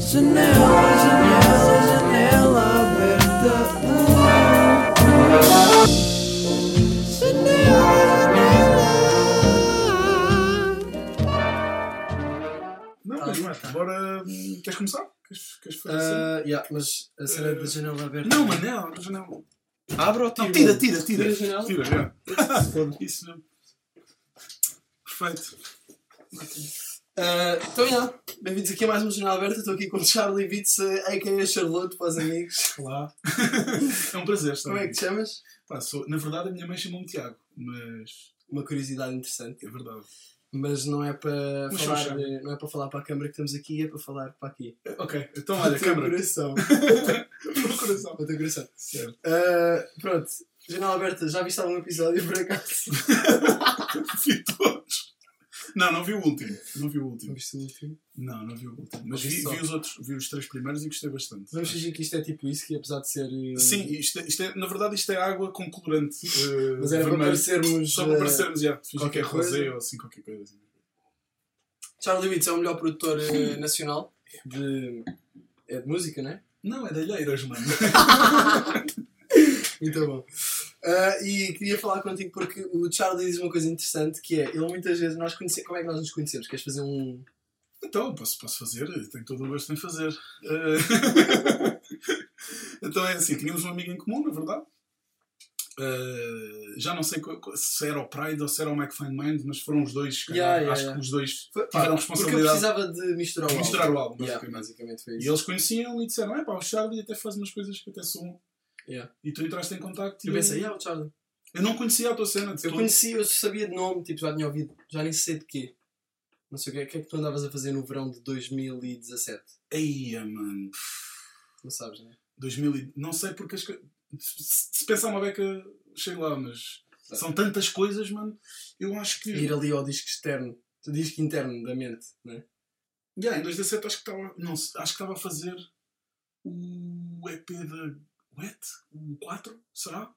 Janela, janela, janela aberta. Não, Tá, mas não é. tá. Agora, queres começar? Queres, queres fazer assim? Ah, yeah, mas a cena da janela aberta. Não, não, mas não. Abre ou tira? Não, tira, tira, tira. Tira a janela? Tira, já. Isso mesmo. Perfeito. Ah, então, yeah. bem-vindos aqui a mais uma janela aberta. Estou aqui com o Charlie Vitz, a.k.a. Charlotte, para os amigos. Olá. é um prazer estar Como é que te chamas? Pá, sou- Na verdade, a minha mãe chamou-me Tiago, mas Uma curiosidade interessante. é verdade. Mas não é para Mas falar, não é para falar para a câmara que estamos aqui, é para falar para aqui. Eh, Ok, então olha, o teu câmara. coração. Meu coração. Para o teu coração. Certo. Ah, pronto, janela aberta, já viste algum episódio por acaso? Vi todos. Não, não vi o último. Não vi o Não último. viste o último? Não, não vi o último. Mas vi, vi os outros, vi os três primeiros e gostei bastante. Vamos fingir que isto é tipo isso, que apesar de ser. eh, Sim, isto é, isto é- na verdade isto é água com colorante. eh, Mas era para vermelho. parecermos. Só para eh, parecermos, já. Fingir que qualquer é rosé coisa. ou assim, qualquer coisa. assim. Charlie Witz é o melhor produtor eh, nacional de, é de música, não é? Não, é de alheiras, mano. Muito bom. Ah, e queria falar contigo porque o Charlie diz uma coisa interessante que é, ele muitas vezes, nós conhecemos, como é que nós nos conhecemos? Queres fazer um... Então, posso, posso fazer, tenho todo o gosto em fazer. Eh, então é assim, tínhamos um amigo em comum, na verdade. Eh, já não sei se era o Pride ou se era o Find Mind, mas foram os dois, Yeah, yeah, acho yeah. que os dois tiveram responsabilidade Porque eu precisava de misturar o álbum. misturar o álbum, basicamente. foi E isso. eles conheciam e disseram: é pá, o Charlie até faz umas coisas que até são. Yeah. E tu entraste em contacto e Eu pensei, ah, o Charlie. eu não conhecia a tua cena. de Eu todo. conheci, eu sabia de nome, tipo, já tinha ouvido, já nem sei de quê. Não sei o que é, o que é que tu andavas a fazer no verão de 2017. Eia, mano. Não sabes, não é? 2000 e- não sei porque as coisas. Se pensar uma beca, chego lá, mas são tantas coisas, mano. Eu acho que. Ir ali ao disco externo, do disco interno da mente, não é? Yeah, em 2017 acho que estava. Não, sei, acho que estava a fazer o EP da Wet, o 4, será?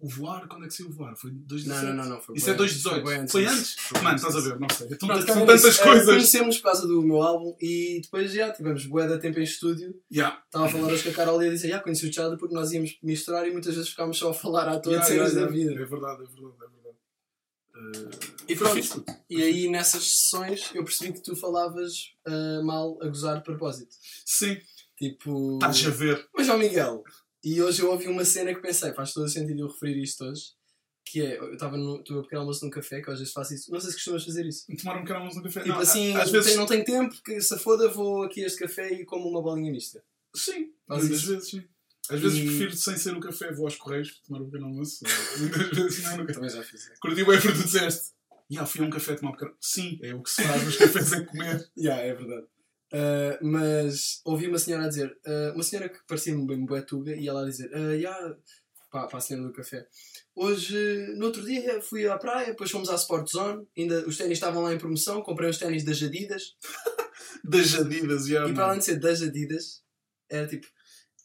O Voar, quando é que saiu o Voar? Foi Não, 2017? não, não, não. Foi Isso é antes, 2018. bué Foi disso. antes? Foi Mano, antes estás a ver? Não sei. Então, Pronto, são calma tantas. Eh, coisas. Conhecemos por causa do meu álbum e depois já tivemos bué de tempo em estúdio. Yeah. Estava a falar hoje com a Carol e a dizer, já conheci o Charlie porque nós íamos misturar e muitas vezes ficámos só a falar à toa Yeah, de cenas yeah, da yeah. vida. É verdade, é verdade, é verdade. Eh, E foi pronto. E aí nessas sessões eu percebi que tu falavas ah, mal a gozar de propósito. Sim, Tipo. estás a ver. Mas ó Miguel, e hoje eu ouvi uma cena que pensei, faz todo sentido eu referir isto hoje, que é, eu estava no a pequeno almoço num café, que às vezes faço isso, não sei se costumas fazer isso. Tomar um bocadinho no café. Tipo Não, assim, às vezes. não tenho tempo, que se foda vou aqui a este café e como uma bolinha mista. Sim, isso. vezes sim. Às vezes E- prefiro, sem ser o café, vou aos correios tomar um pequeno almoço. Muitas vezes não, nunca. Também já fiz. Curti bem o que tu disseste. Já fui a um café tomar um pequeno. Sim, é o que se faz nos cafés é comer. Yeah, é verdade. Ah, mas ouvi uma senhora a dizer, ah, uma senhora que parecia-me bem boetuga, e ela a dizer, ah, yeah, para, para a senhora do café, hoje, no outro dia, fui à praia, depois fomos à Sport Zone, ainda os ténis estavam lá em promoção, comprei os ténis das Adidas, Das Adidas, e para além de ser das Adidas, era tipo,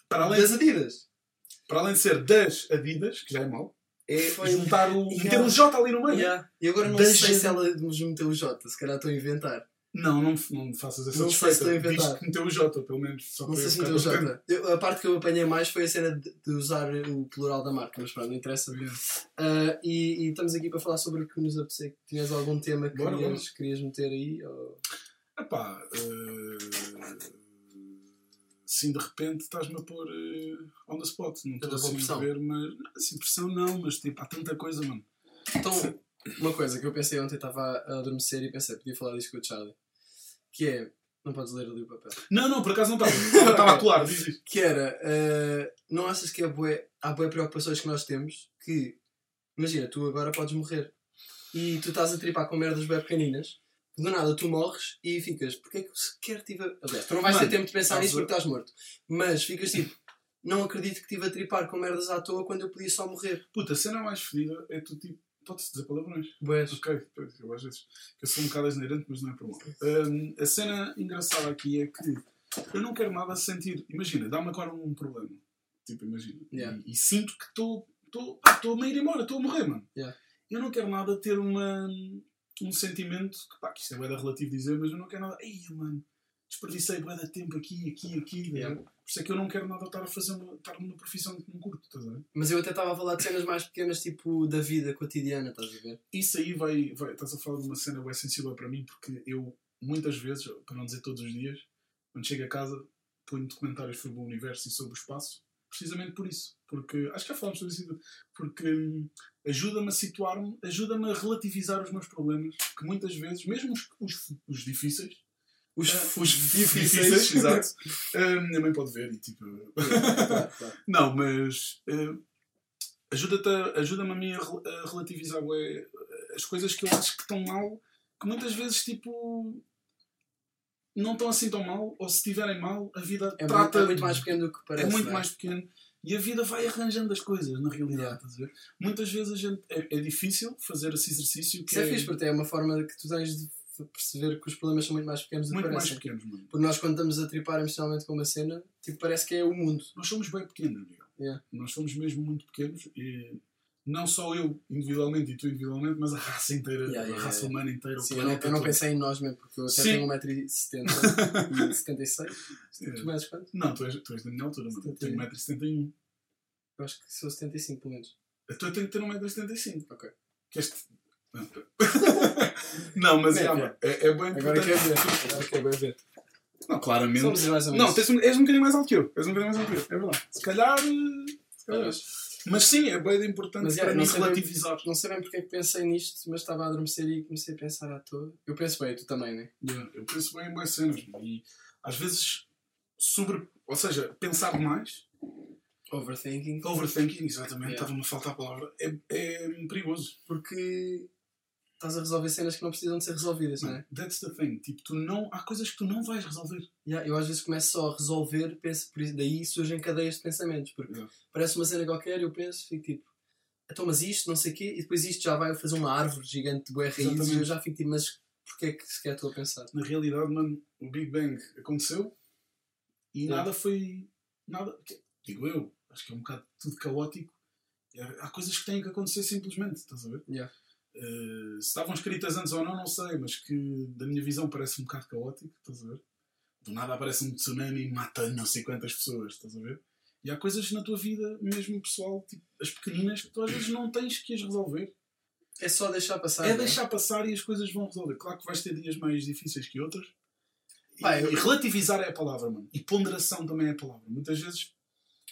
Para além, das Adidas. para além de ser das Adidas, que já é mau, é Foi- juntar o. Yeah. meter um J ali no meio. Yeah. E agora não Das sei se ela nos meteu o J, se calhar estou a inventar. Não, não, não faças essa Não sei se desfeita. inventar. Diz que meteu o J, pelo menos. Só Não sei se meteu o. J. Eu- a parte que eu apanhei mais foi a cena de, de usar o plural da marca, mas pronto, não interessa. Ah, e, e estamos aqui para falar sobre o que nos apetecer. Tinhas algum tema que Bora, querias, querias meter aí? Ou... Epá, eh, sim, de repente estás-me a pôr eh, on the spot. Não estou assim pressão. a ver, mas. Assim, pressão não, mas tipo, há tanta coisa, mano. Então, uma coisa que eu pensei ontem, estava a adormecer e pensei, podia falar disso com o Charlie. Que é. Não podes ler ali o papel. Não, não, por acaso não estava. Estava a colar, diz isso. Que era. ah, não achas que é bué, há boas preocupações que nós temos que. Imagina, tu agora podes morrer. E tu estás a tripar com merdas bem pequeninas. Do nada tu morres e ficas. Porque é que sequer tive. a- Aliás, tu não vais Mano, ter tempo de pensar nisso porque estás morto. Mas ficas tipo. Não acredito que estive a tripar com merdas à toa quando eu podia só morrer. Puta, a cena mais fedida é tu tipo. Pode-se dizer palavrões. Boas. Ok, pois, eu às vezes. Eu sou um bocado asneirante, mas não é por mal. Hum, a cena engraçada aqui é que eu não quero nada sentir. Imagina, dá-me agora um problema. Tipo, imagina. Yeah. E, e sinto que estou. Estou a ir embora, estou a morrer, mano. Yeah. Eu não quero nada ter uma, um sentimento. Que, pá, que isto é bem relativo dizer, mas eu não quero nada. Ei, mano, desperdicei bué de tempo aqui, aqui, aqui. Yeah. Por isso é que eu não quero nada estar a fazer uma, estar numa profissão que não curto, estás a ver? Mas eu até estava a falar de cenas mais pequenas, tipo da vida cotidiana, estás a ver? Isso aí vai, vai. Estás a falar de uma cena bem sensível para mim, porque eu, muitas vezes, para não dizer todos os dias, quando chego a casa, ponho documentários sobre o universo e sobre o espaço, precisamente por isso. Porque, acho que já falámos sobre isso, porque hum, ajuda-me a situar-me, ajuda-me a relativizar os meus problemas, que muitas vezes, mesmo os, os, os difíceis, Os, ah, os difíceis. exato, ah, minha mãe pode ver e tipo. Claro, claro. Não, mas eh, ajuda-te ajuda-me a mim a, rel- a relativizar bué, as coisas que eu acho que estão mal, que muitas vezes tipo não estão assim tão mal, ou se estiverem mal, a vida É, trata muito, é muito mais pequeno do que parece. é muito não mais pequeno e a vida vai arranjando as coisas na realidade. Yeah. Muitas vezes a gente é, é difícil fazer esse exercício que Isso é fixe, porque é uma forma que tu tens de perceber que os problemas são muito mais pequenos do que muito mais pequenos, mano. Porque nós, quando estamos a tripar emocionalmente com uma cena, tipo, parece que é o mundo. Nós somos bem pequenos, Miguel. Yeah. Nós somos mesmo muito pequenos e não só eu individualmente e tu individualmente, mas a raça inteira, Yeah, yeah, a raça humana inteira, Sim, eu não, eu não pensei em nós mesmo, porque eu até Sim. tenho 1,70m e 76. Sim. Tu medes quanto? Não, tu és, tu és da minha altura, mano. Eu tenho 1,71m. Eu acho que sou 75 pelo menos. Tu tenho que ter 1,75m. Ok. Que este... Não, não, mas Bem, é, é. é, é bem Agora importante. quer ver. Agora quer bem ver. Não, claramente. Somos mais ou menos. Não, tens um, és um bocadinho mais alto que eu. És um bocadinho mais alto que eu. É verdade. Se calhar. eh, Se calhar. Mas sim, é bem importante Mas, para é, mim não sei bem- relativizar. Não sei bem porque é que pensei nisto, mas estava a adormecer e comecei a pensar à toa. Eu penso bem, tu também, né? Yeah, Eu penso bem em boas cenas. E às vezes, sobre. Ou seja, pensar demais, Overthinking. overthinking, exatamente, Yeah. estava-me a faltar a palavra, é, é perigoso. Porque estás a resolver cenas que não precisam de ser resolvidas, não é? That's the thing. Tipo, tu não, há coisas que tu não vais resolver. Yeah, eu às vezes começo só a resolver, penso, por isso, daí surgem cadeias de pensamentos. Porque Yeah. parece uma cena qualquer eu penso, fico tipo, então, mas isto, não sei o quê, e depois isto já vai fazer uma árvore gigante de raízes e eu já fico tipo, mas porquê é que sequer estou a pensar? Na realidade, mano, o Big Bang aconteceu e Yeah. nada foi. Nada. Digo eu, acho que é um bocado tudo caótico. Há coisas que têm que acontecer simplesmente, estás a ver? Yeah. Eh, se estavam escritas antes ou não, não sei, mas que da minha visão parece um bocado caótico, estás a ver? Do nada aparece um tsunami e mata não sei quantas pessoas, estás a ver? E há coisas na tua vida, mesmo pessoal, tipo, as pequeninas, que tu às vezes não tens que as resolver. É só deixar passar. É não deixar passar e as coisas vão resolver. Claro que vais ter dias mais difíceis que outros. E, Pá, eu- e relativizar é a palavra, mano. E ponderação também é a palavra. Muitas vezes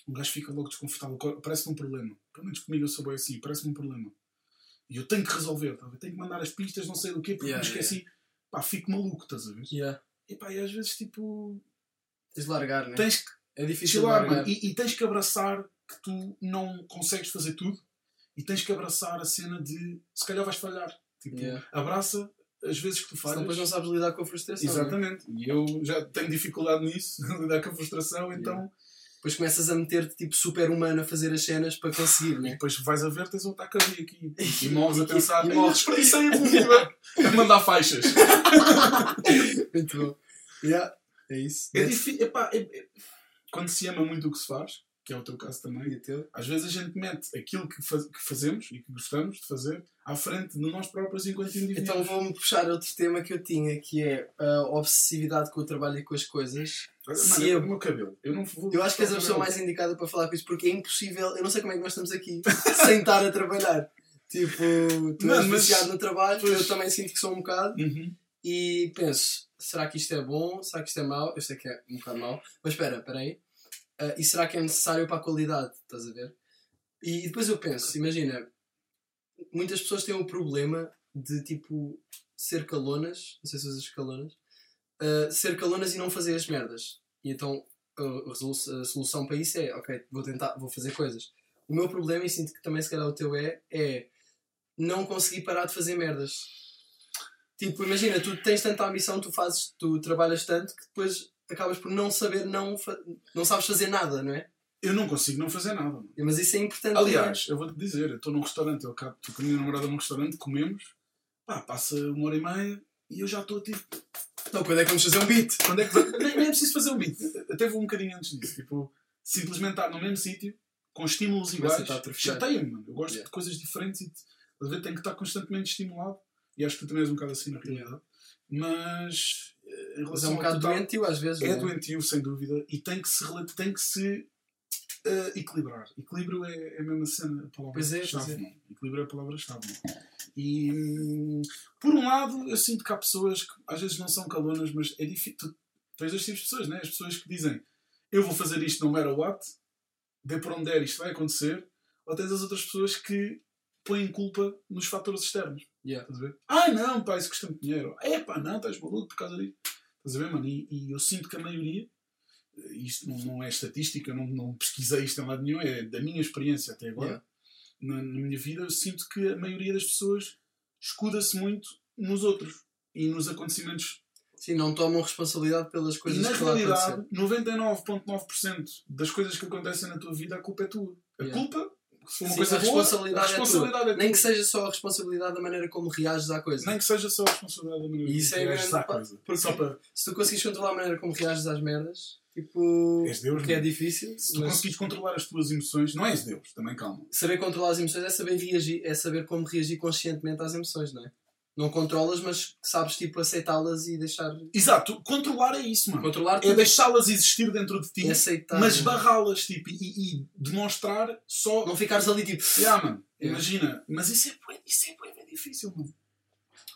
um gajo fica logo desconfortável. Co- Parece-me um problema. Pelo menos comigo eu sou bem assim. Parece-me um problema. E eu tenho que resolver. Tá? ver? Tenho que mandar as pistas, não sei do quê, porque Yeah, me esqueci. Pá, fico maluco, estás a ver? Yeah. E pá, e às vezes tipo. Tens de largar, né? Tens que É difícil largar. mano. E, e tens que abraçar que tu não consegues fazer tudo. E tens que abraçar a cena de se calhar vais falhar. Tipo, Yeah. abraça as vezes que tu Senão falhas. depois não sabes lidar com a frustração. né? Exatamente. E eu já tenho dificuldade nisso, lidar com a frustração, então. Depois começas a meter-te tipo super humano a fazer as cenas para conseguir, E né? depois vais a ver, tens um ataque cardíaco e, e morres a E- pensar, e e morres. morres, desperdicei a vida a mandar faixas. Muito bom. Yeah. É isso. É difícil. Epá, é- é- Quando se ama muito o que se faz, que é o teu caso também, às vezes a gente mete aquilo que, faz- que fazemos e que gostamos de fazer à frente de nós próprios enquanto indivíduos. Então vou-me puxar outro tema que eu tinha, que é a obsessividade com o trabalho e com as coisas. Mano, se é eu- o meu cabelo. Eu não vou. Eu acho que és a pessoa mais indicada para falar com isso, porque é impossível. Eu não sei como é que nós estamos aqui sem estar a trabalhar. Tipo, tu Mano, és mas- no trabalho, eu Pois. também sinto que sou um bocado. Uhum. E penso, será que isto é bom? Será que isto é mau? Eu sei que é um bocado mau. Mas espera, espera aí. Ah, e será que é necessário para a qualidade? Estás a ver? E, e depois eu penso, imagina, muitas pessoas têm o problema de tipo ser calonas, não sei se usas calonas, ah, ser calonas e não fazer as merdas. E então a, a solução para isso é, ok, vou tentar, vou fazer coisas. O meu problema, e sinto que também se calhar o teu é, é não conseguir parar de fazer merdas. Tipo, imagina, tu tens tanta ambição, tu fazes, tu trabalhas tanto que depois acabas por não saber, não, não sabes fazer nada, não é? Eu não consigo não fazer nada. Mas isso é importante. Aliás, eu vou-te dizer, eu estou num restaurante, eu acabo, estou com a minha namorada num restaurante, comemos, pá, passa uma hora e meia e eu já estou tipo. Então, quando é que vamos fazer um beat? quando é que nem, nem é preciso fazer um beat, até vou um bocadinho antes disso, tipo, simplesmente estar no mesmo sítio, com estímulos iguais, atrofiado. chateia-me, mano. Eu gosto Yeah. de coisas diferentes e às vezes tenho que estar constantemente estimulado, e acho que tu também és um bocado assim na realidade, mas eh, em Mas é um bocado total, doentio às vezes. é não doentio, sem dúvida, e tem que se, tem que se eh, equilibrar. Equilíbrio é, é a mesma cena, a Pois é, pois é. não? Equilíbrio é a palavra-chave. não? E, hum, por um lado, eu sinto que há pessoas que às vezes não são calonas, mas é difícil. Tu tens dois tipos de pessoas, né? As pessoas que dizem eu vou fazer isto no matter what, dê por onde der, isto vai acontecer, ou tens as outras pessoas que põem culpa nos fatores externos. Yeah. Estás a ver? Ai não, pá, isso custa muito dinheiro. É pá, não, estás maluco por causa disso. Estás a ver, mano? E, e eu sinto que a maioria, isto não, não é estatística, não, não pesquisei isto em lado nenhum, é da minha experiência até agora, Yeah. na, na minha vida, eu sinto que a maioria das pessoas escuda-se muito nos outros e nos acontecimentos. Sim, não tomam responsabilidade pelas E coisas na que estão a acontecer. realidade, 99,9% das coisas que acontecem na tua vida, a culpa é tua. A Yeah. culpa, se uma Sim, coisa a boa, responsabilidade, a responsabilidade é, é tua. Nem que seja só a responsabilidade da maneira como reages à coisa. Nem que seja só a responsabilidade da maneira E isso é como reages à coisa. porque- Só para. Se tu conseguires controlar a maneira como reages às merdas, tipo. És Deus, que é mano. difícil. Se tu mas conseguires controlar as tuas emoções, não és Deus, também calma. Saber controlar as emoções é saber reagir, é saber como reagir conscientemente às emoções, não é? Não controlas, mas sabes tipo aceitá-las e deixar. Exato, controlar é isso, mano. Controlar É deixá-las existir dentro de ti, aceitar. mas barrá-las, tipo, e, e demonstrar só. Não ficares ali tipo. Yeah, mano, Yeah. imagina. Mas isso é, isso é, bué difícil, mano.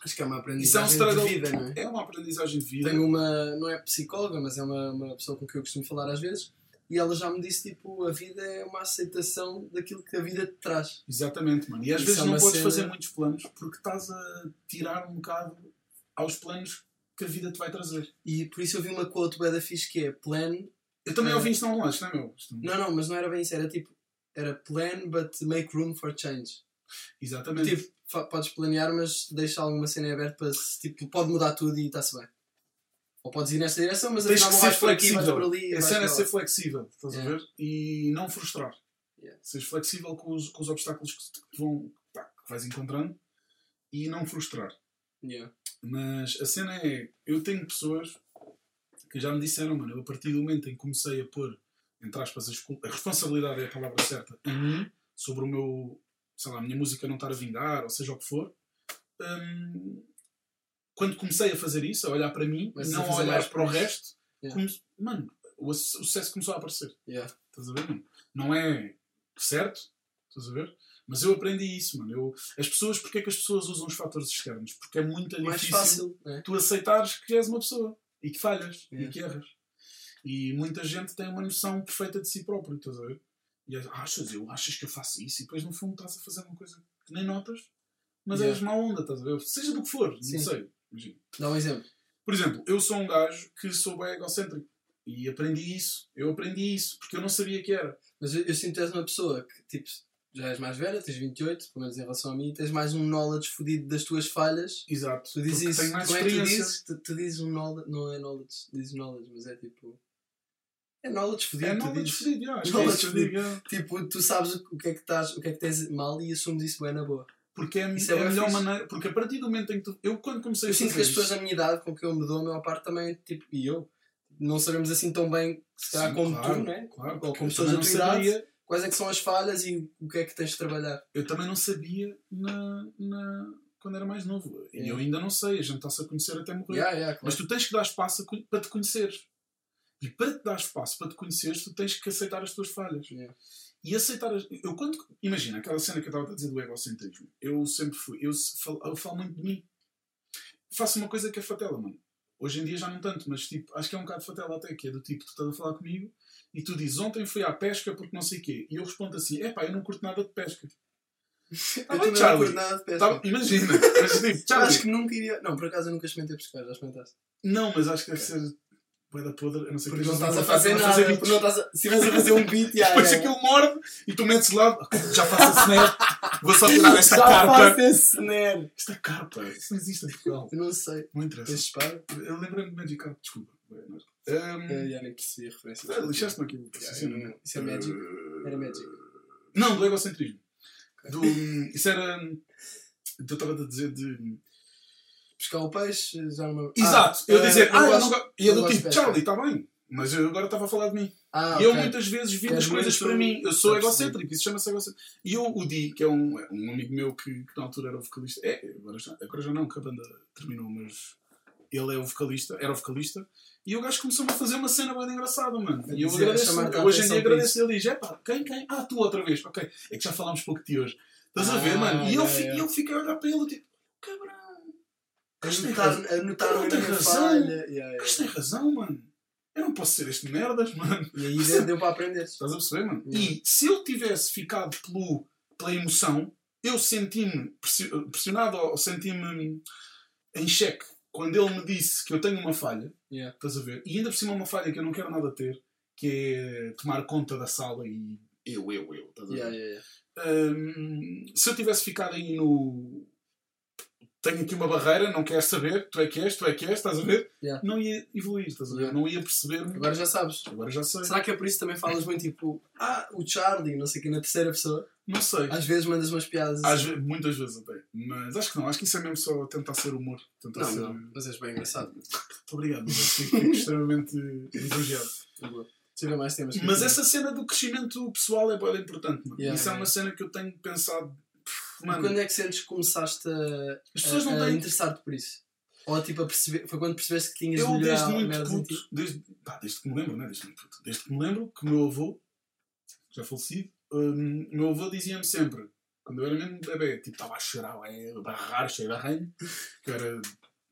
Acho que é uma Isso é um aprendizagem de vida, não é? É uma aprendizagem de vida. Tenho uma, não é psicóloga, mas é uma, uma pessoa com quem eu costumo falar às vezes, e ela já me disse tipo, a vida é uma aceitação daquilo que a vida te traz. Exatamente, mano. E às vezes é não podes cena- fazer muitos planos porque estás a tirar um bocado aos planos que a vida te vai trazer. E por isso eu vi uma quote bem da fixe que é plan. Eu também É. ouvi isto não isto não é meu? Não- Não, mas não era bem isso, era tipo, era plan but make room for change. Exatamente. Tipo, podes planear, mas deixa alguma cena aberta para se, tipo, pode mudar tudo e está-se bem. Ou podes ir nesta direção, mas Tens que não ser aqui, flexível. ali. A cena é ser flexível, estás a Yeah. ver? E não frustrar. Yeah. Seres flexível com os, com os obstáculos que te vão, pá, que vais encontrando e não frustrar. Yeah. Mas a cena é, eu tenho pessoas que já me disseram, mano, eu a partir do momento em que comecei a pôr, entre aspas, a, a responsabilidade é a palavra certa, em mim, sobre o meu, sei lá, a minha música não estar a vingar, ou seja o que for, hum, quando comecei a fazer isso, a olhar para mim, Mas não a olhar para o resto, Yeah. come- mano, o, sucesso começou a aparecer. Yeah. Estás a ver, mano? Não é certo, estás a ver? Mas eu aprendi isso, mano. Eu, as pessoas, porque é que as pessoas usam os fatores externos? Porque é muito Mais difícil fácil, né? tu aceitares que és uma pessoa e que falhas Yeah. e que erras. E muita gente tem uma noção perfeita de si próprio, estás a ver? E achas, eu, achas que eu faço isso? E depois no fundo estás a fazer uma coisa que nem notas, mas Yeah. és má onda, estás a ver? Seja do que for, Sim. não sei. Imagina. Dá um exemplo. Por exemplo, eu sou um gajo que sou bem egocêntrico. E aprendi isso. Eu aprendi isso porque eu não sabia que era. Mas eu, eu sinto que és uma pessoa que, tipo, já és mais velha, tens 28, pelo menos em relação a mim, tens mais um knowledge fodido das tuas falhas. Exato. Tu dizes isso. tenho mais Como é que tu dizes? Tu, tu dizes um knowledge, não é knowledge, dizes knowledge, mas é tipo. É knowledge fodido. É knowledge fodido, já, é Knowledge fodido. é. Tipo, tu sabes o que é que estás, o que é que tens mal e assumes isso bem na boa. Porque é, Isso é é a melhor fixe. maneira. Porque a partir do momento em que tu. Eu quando comecei Eu a sinto que as pessoas da minha idade, com que eu me dou, a maior parte também, tipo, e eu, não sabemos assim tão bem, se calhar como claro, tu, né? Claro, Ou como pessoas da tua idade, quais é que são as falhas e o que é que tens de trabalhar. Eu também não sabia na, na, quando era mais novo. E Yeah. eu ainda não sei. A gente está-se a conhecer até morrer. Yeah, yeah, Mas claro. tu tens que dar espaço a para te conheceres. E para te dar espaço para te conheceres, tu tens que aceitar as tuas falhas. Yeah. E aceitar. As... Eu quando. Imagina aquela cena que eu estava a dizer do egocentrismo. Eu sempre fui. Eu, falo, eu falo muito de mim. Faço uma coisa que é fatela, mano. Hoje em dia já não tanto, mas tipo, acho que é um bocado fatela até, que é do tipo, tu estás a falar comigo e tu dizes, ontem fui à pesca porque não sei o quê. E eu respondo assim, é pá, eu não curto nada de pesca. Eu bem, Charlie. curto nada de pesca. Tá- imagina, mas tipo, Charlie, acho que nunca iria. Não, por acaso eu nunca experimentei pescar, já experimentaste. não, mas acho que deve ser bué da podre, eu não sei Porque que não estás a fazer nada. não estás a... Se estivesse a fazer um beat, já. Depois já. aquilo morde e tu metes lá, já faço a snare, vou só tirar esta já carpa. faço esse snare. Esta carpa, isso não existe em Portugal. Eu não sei. Não interessa. Espada? Eu lembrei-me de Magic Carp, desculpa. Não. Eu Um, já nem percebi a referência. ah, Lixaste-me aqui Yeah, né? Isso é Magic? Uh, Era Magic. Não, do egocentrismo. Do, isso era. Eu estava a dizer de. Pescar o peixe, já não. Exato! Ah, eu dizer, eu ah, eu gosto- não go- E eu do tipo. Charlie, está bem. Mas eu agora estava a falar de mim. Ah, E eu muitas vezes vi as coisas para mim. Eu sou egocêntrico, isso chama-se egocêntrico. E eu, o Di, que é um, é um amigo meu que, que na altura era o vocalista, é, agora já, agora já não, que a banda terminou, mas ele é o vocalista, era o vocalista, e o gajo começou-me a fazer uma cena bem engraçada, mano. E eu dizer, agradeço, eu hoje em dia agradeço ele diz, é pá, quem, quem? Ah, tu outra vez, ok. É que já falámos pouco de ti hoje. Estás a ver, Ah, mano? E eu, é, fi- é. e eu fiquei a olhar para ele, tipo, cabrão, A gajo tem notar, razão. a minha razão. falha. Yeah, yeah. razão, mano. Eu não posso ser este merdas, mano. E aí deu, deu para aprender. Estás a perceber, mano? Yeah. E se eu tivesse ficado pelo, pela emoção, eu senti-me pressi- pressionado ou senti-me em xeque quando ele me disse que eu tenho uma falha, Yeah. estás a ver? E ainda por cima uma falha que eu não quero nada ter, que é tomar conta da sala e eu, eu, eu, estás a ver? Hum, se eu tivesse ficado aí no. Tenho aqui uma barreira, não quero saber, tu é que és, tu é que és, estás a ver? Yeah. Não ia evoluir, estás a ver? Yeah. Não ia perceber-me. Agora já sabes. Agora já sei. Será que é por isso que também falas muito tipo, ah, o Charlie, não sei o que, na terceira pessoa? Não sei. Às vezes mandas umas piadas Às assim. ve- muitas vezes até. Mas acho que não, acho que isso é mesmo só tentar ser humor. Tentar Não, ser. não, mas és bem engraçado. Muito obrigado, mas fico, fico extremamente eu ver mais temas. Mas essa cena do crescimento pessoal é bem importante, mano. Yeah, isso é yeah. uma cena que eu tenho pensado. E Mano, quando é que sentes que começaste a, as pessoas a- não a têm. interessar-te por isso? Ou tipo a perceber, foi quando percebeste que tinhas de Eu desde muito puto, desde, pá, desde que me lembro, né? Desde muito puto, desde que me lembro que o meu avô, já falecido, hum, o meu avô dizia-me sempre, quando eu era mesmo bebê, tipo, estava a chorar, é, barrar, cheio de arranho, que era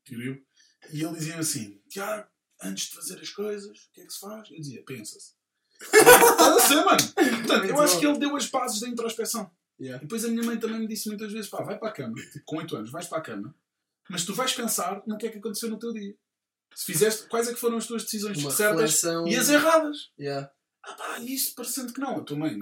tio e ele dizia-me assim, Tiago, antes de fazer as coisas, o que é que se faz? Eu dizia, pensa-se. Estás a ser, mano? Portanto, eu acho que ele deu as bases da introspeção. Yeah. E depois a minha mãe também me disse muitas vezes, pá, vai para a cama, tipo, com 8 anos, vais para a cama, mas tu vais pensar no que é que aconteceu no teu dia. Se fizeste, quais é que foram as tuas decisões Uma certas reflexão. e as erradas? Yeah. Ah pá, e isto parecendo que não. A tua mãe,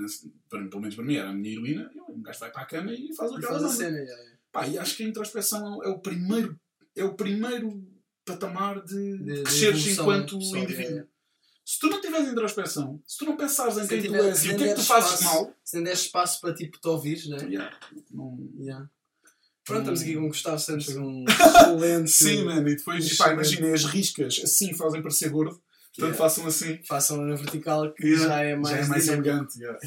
para- pelo menos para mim, era a minha heroína, e um gajo vai para a cama e faz o que ela manda. cena. Yeah. Pá, e acho que a introspeção é o primeiro, é o primeiro patamar de, De- de cresceres evolução enquanto pessoal, indivíduo. Se tu não tiveres introspeção, se tu não pensares em quem tu és e o que é que tu deres fazes espaço- mal, Se nem deste espaço para tipo te ouvires, né? yeah, não, Yeah. Pronto, estamos aqui com o Gustavo Santos, um excelente. Sim, mano, e depois, pá, imaginem, as riscas assim fazem parecer gordo, portanto façam assim. Façam na vertical que Yeah. já é mais, já é mais elegante. Yeah.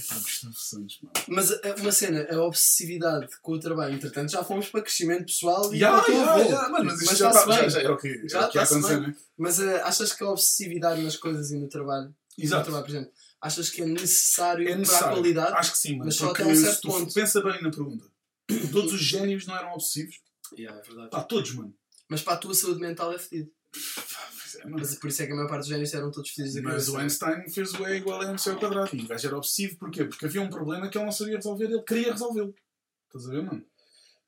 Mas a- uma cena, a obsessividade com o trabalho, entretanto, já fomos para crescimento pessoal e Yeah, para yeah, yeah, mano, mas Mas já, está-se tá- já, bem. já o que, Já o que está-se acontecer, bem. né? Mas ah, achas que a obsessividade nas coisas e no trabalho, no Exato. trabalho, por exemplo, achas que é necessário, É para a necessário. qualidade? Acho que sim. Mas só até um certo ponto. pensa bem na pergunta. Todos os génios não eram obsessivos. Yeah, é verdade. Pá, todos, mano. Mas para a tua saúde mental é fedido. Mas por isso é que a maior parte dos génios eram todos fedidos da Mas o Einstein fez o E igual a MC ao quadrado. E o gajo era obsessivo. Porquê? Porque havia um problema que ele não sabia resolver. Ele queria resolvê-lo. Estás a ver, mano?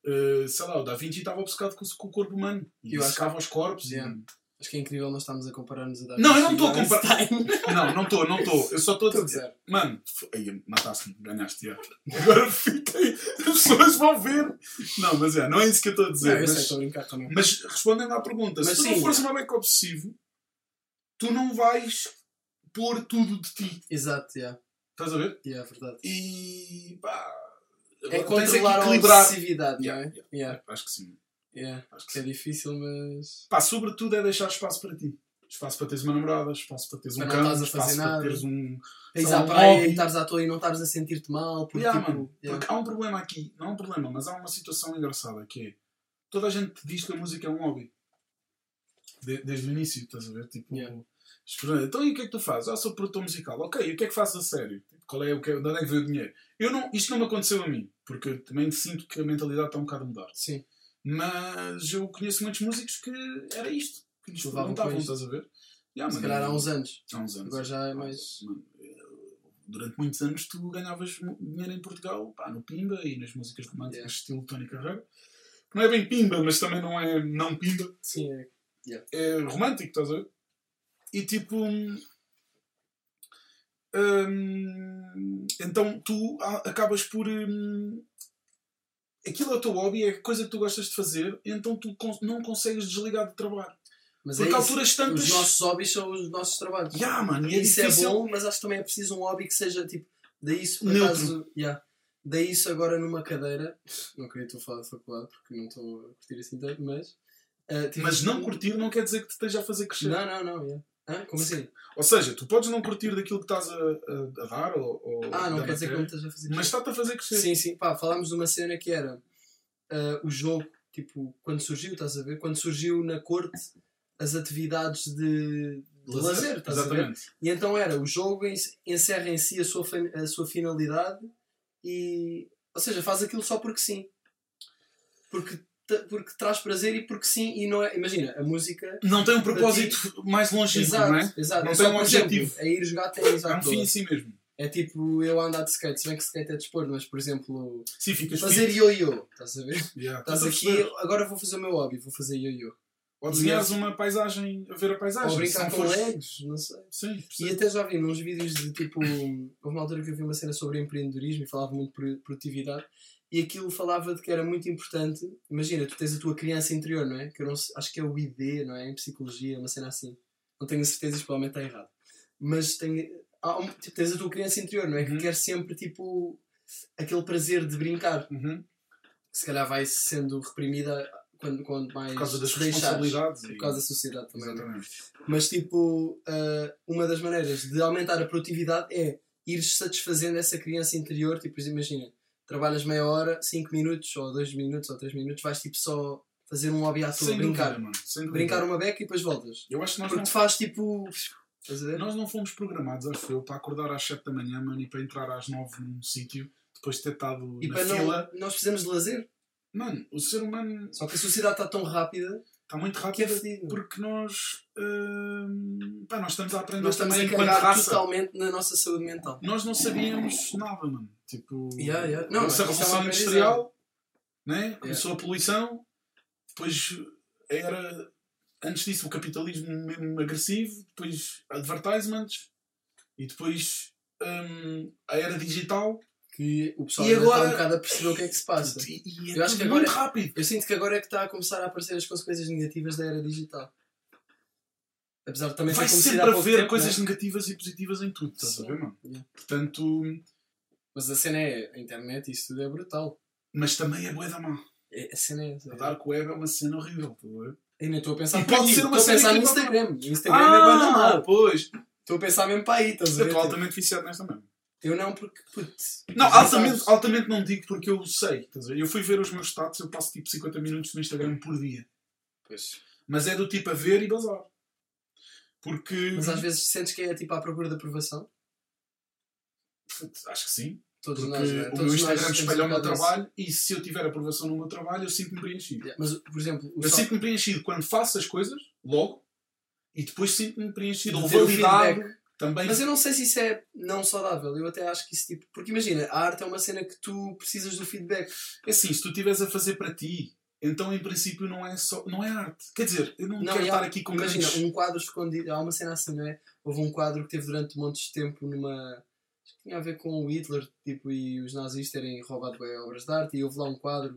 Uh, sei lá, o Da Vinci estava obcecado com, o- com o corpo humano. E Eu os corpos. e- Yeah. Acho que é incrível nós estamos a comparar-nos a dar Não, eu não estou a comparar. Não, não estou, não estou. Eu só estou a dizer. Mano, aí, mataste-me, ganhaste. já. Agora fiquei. As pessoas vão ver. Não, mas é, não é isso que eu estou a Não, dizer. eu sei, mas, estou a brincar também. mas respondendo à pergunta, Mas se tu sim, não fores é. uma beca obsessivo, tu não vais pôr tudo de ti. Exato, yeah. Estás a ver? Yeah, é verdade. E pá. É controlar a obsessividade, Yeah, não é? Yeah, Acho que sim. Yeah. Acho que é difícil, mas. Pá, sobretudo é deixar espaço para ti. Espaço para teres uma namorada, espaço para teres um a espaço fazer para nada. teres um. Só à um praia e estares à toa e não estares a sentir-te mal. Porque, Yeah, tipo, mano, yeah. Porque há um problema aqui, não é um problema, mas há uma situação engraçada que é toda a gente diz que a música é um hobby. De- desde o início, estás a ver? Tipo, Yeah. então e o que é que tu fazes? Ah, sou produtor musical. Ok, e o que é que fazes a sério? Tipo, Qual é, o que é, de onde é que veio o dinheiro? Eu não, isto não me aconteceu a mim, porque eu também sinto que a mentalidade está um bocado a mudar. Sim. Mas eu conheço muitos músicos que era isto, que lhes Levavam com perguntavam, isto. estás a ver? Yeah, Se mano, calhar há uns anos. há uns anos. Agora já é mais. Mano, eh, durante muitos anos tu ganhavas dinheiro em Portugal pá, no Pimba e nas músicas românticas Yeah. estilo Tony Carreira. Não é bem Pimba, mas também não é não Pimba. Sim, é. É romântico, estás a ver? E tipo. hum, então tu acabas por. hum, aquilo é o teu hobby, é a coisa que tu gostas de fazer, então tu não consegues desligar do trabalho. Mas Porque é alturas tantas. Os nossos hobbies são os nossos trabalhos. Yeah, mano, e é isso difícil. é bom, mas acho que também é preciso um hobby que seja tipo. Daí isso por Neutro. acaso. Yeah. Daí isso agora numa cadeira. Não queria estou a falar de faculdade porque não estou a curtir assim tanto, mas. tive- Mas não curtir não quer dizer que te esteja a fazer crescer. Não, não, não. Yeah. Hã? Como assim? Ou seja, tu podes não curtir daquilo que estás a, a- a dar ou, ou Ah, não quer dizer que não estás a fazer mas está-te a fazer crescer. Sim, sim. Pá, falámos de uma cena que era ah, o jogo, tipo, quando surgiu, estás a ver? Quando surgiu na corte as atividades de, de lazer, estás a ver? Exatamente. E então era, o jogo en- encerra em si a sua, a sua finalidade e. Ou seja, faz aquilo só porque sim. Porque, porque traz prazer e porque sim, e não é. Imagina, a música. Não tem um propósito mais longínquo, não é? exato. Não é tem um exemplo, objetivo. É ir jogar ténis É um fim em si mesmo. É tipo eu andar de skate, se bem que skate é desporto, mas por exemplo, Sim, ficas fazer ioiô, estás a ver? Yeah, Estás estás a aqui, agora vou fazer o meu hobby, vou fazer ioiô. Ou desenhares uma paisagem, a ver a paisagem. Ou brincar com fores- legs, não sei. Sim, E até já vi nos vídeos de tipo. Houve uma altura que eu vi uma cena sobre empreendedorismo e falava muito de produtividade. E aquilo falava de que era muito importante. Imagina, tu tens a tua criança interior, não é? Que eu não sei- acho que é o ID, não é? Em psicologia, uma cena assim. Não tenho a certeza, isto provavelmente está errado. Mas tem, há tipo, tens a tua criança interior, não é? Que Uhum. quer sempre tipo aquele prazer de brincar. Uhum. Que se calhar vai sendo reprimida quando, quando mais. Por causa das responsabilidades. Por e- causa da sociedade também. não é? Exatamente. Mas, tipo, ah, uma das maneiras de aumentar a produtividade é ir satisfazendo essa criança interior. Tipo, imagina, trabalhas meia hora, 5 minutos, ou 2 minutos, ou 3 minutos, vais tipo só fazer um hobby à toa, brincar. dúvida, mano. Brincar uma beca e depois voltas. Eu acho que nós Porque não, te faz tipo. Nós não fomos programados, acho eu, para acordar às 7 da manhã, mano, e para entrar às 9 num sítio, depois de ter estado E na para fila. não. Nós precisamos de lazer. Mano, o ser humano Só que a sociedade está tão rápida está muito é rápido fedido. porque nós, hum, pá, nós estamos a aprender Nós estamos também a enquanto raça. totalmente na nossa saúde mental. Nós não sabíamos nada, mano. Tipo, Yeah, yeah. Não, começou a isso é Revolução. Industrial, né? começou a poluição, depois era, antes disso, o capitalismo mesmo agressivo, depois advertisements, e depois hum, a era digital. Que o pessoal E ainda agora- está um bocado a perceber o que é que se passa. E, e é Eu acho que agora- muito rápido. Eu sinto que agora é que está a começar a aparecer as consequências negativas da era digital. Apesar de também Vai sempre haver tempo, coisas né? negativas e positivas em tudo, estás a ver, mano? Yeah. Portanto, Mas a cena é, a internet isso tudo é brutal. mas também é bué da má. É, a cena é. A Dark Web é uma cena horrível, estás a ver? Eu nem estou a pensar E pode aí, ser uma estou a pensar no pode- Instagram. O Instagram é bué da mal. pois. Estou a pensar mesmo para aí, estás a Eu ver? estou altamente viciado nesta mesmo. Eu não, porque, putz. Não, já altamente, altamente não digo porque eu sei. Estás a ver? Eu fui ver os meus status, eu passo tipo 50 minutos no Instagram por dia. Pois. Mas é do tipo a ver e bazar. Porque. Mas às vezes sentes que é tipo à procura de aprovação. Acho que sim. Todos Porque nós, né? o Todos meu Instagram espelha o meu trabalho e se eu tiver aprovação no meu trabalho, eu sinto-me preenchido. desse. Mas, por exemplo, Eu só- sinto-me preenchido quando faço as coisas, logo, e depois sinto-me preenchido ou validado. Também. Mas eu não sei se isso é não saudável. Eu até acho que isso tipo. Porque imagina, a arte é uma cena que tu precisas do feedback. É assim, se tu estiveres a fazer para ti, então em princípio não é só não é arte. Quer dizer, eu não, Não, quero há- estar aqui com Imagina, grandes... um quadro escondido. Há uma cena assim, não é? Houve um quadro que teve durante montes de tempo numa. acho que Tinha a ver com o Hitler tipo, e os nazis terem roubado bem obras de arte. E houve lá um quadro.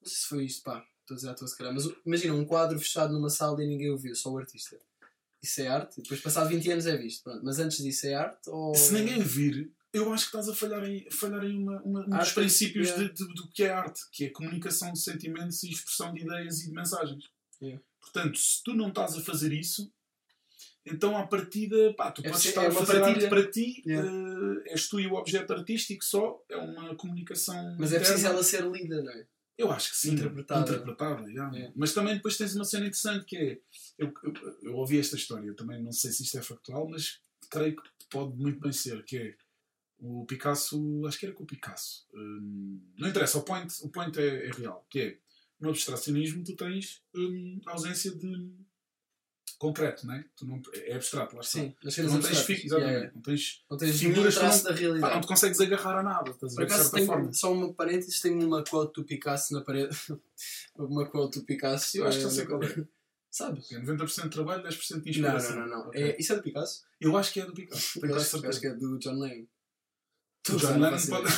Não sei se foi isto, pá. Estou a dizer à toa se calhar. Mas imagina, um quadro fechado numa sala e ninguém o viu, só o artista. Isso é arte? Depois, passado 20 anos, é visto. Pronto. Mas antes disso, é arte? Ou... Se ninguém vir, eu acho que estás a falhar em, falhar em uma, uma- um dos princípios yeah. de- de- do que é arte, que é comunicação de sentimentos e expressão de ideias e de mensagens. Yeah. Portanto, se tu não estás a fazer isso, então à partida, pá, tu É podes estar é a fazer partilha. arte para ti, Yeah. eh, és tu e o objeto artístico só, é uma comunicação. Mas é preciso interna. ela ser lida, não é? Eu acho que sim. Interpretada. Interpretada. É. Mas também depois tens uma cena interessante que é. Eu, eu, eu ouvi esta história, também não sei se isto é factual, mas creio que pode muito bem ser, que é o Picasso, acho que era com o Picasso. hum, não interessa, o point, o point é, é real, que é no abstracionismo tu tens hum, ausência de concreto, não é? Tu não, é abstrato, lá está. Sim, nas Tu não tens, exatamente, Yeah, yeah. não tens, Não tens Figuras que não- da pá, realidade. não te consegues agarrar a nada, estás a ver, de acaso, certa tenho, forma. só uma parênteses, tenho uma quote do Picasso na parede. uma quote do Picasso. Eu acho que eu eh, sei qual é. Sabes? É 90% de trabalho, 10% de Não, inspiração. não, não. não. Ok. É, isso é do Picasso? Eu acho que é do Picasso. Eu acho, acho que é do John Lennon. O Não John Lennon não pode.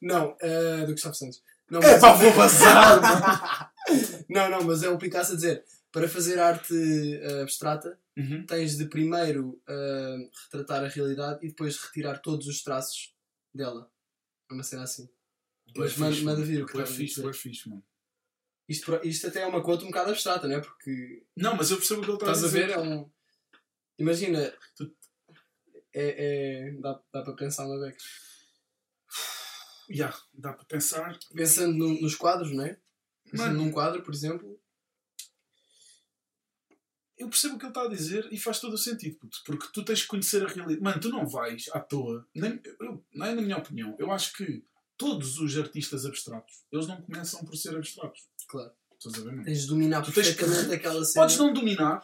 Não, é do Gustavo Santos. Não, É pá, vou bazar, mano. não, não, mas é o Picasso a dizer para fazer arte eh, abstrata Uhum. tens de primeiro eh, retratar a realidade e depois retirar todos os traços dela. É uma cena assim. Mas Bué manda- manda vir o que estás a fixe, dizer. bué fixe, mano. Isto, isto até é uma conta um bocado abstrata, não é? Porque Não, mas eu percebo o que ele está estás a dizer. ver, é um. Imagina. Tu- É, é, dá, dá para pensar uma beca. Yeah, dá para pensar. Pensando no- nos quadros, não é? Pensando Mano. num quadro, por exemplo. Eu percebo o que ele está a dizer e faz todo o sentido, puto, porque tu tens que conhecer a realidade. Mano, tu não vais à toa, nem, eu, não é na minha opinião, eu acho que todos os artistas abstratos, eles não começam por ser abstratos. Claro. Estás a ver? Tens de dominar Tu tens que- perfeitamente aquela cena. Podes não dominar,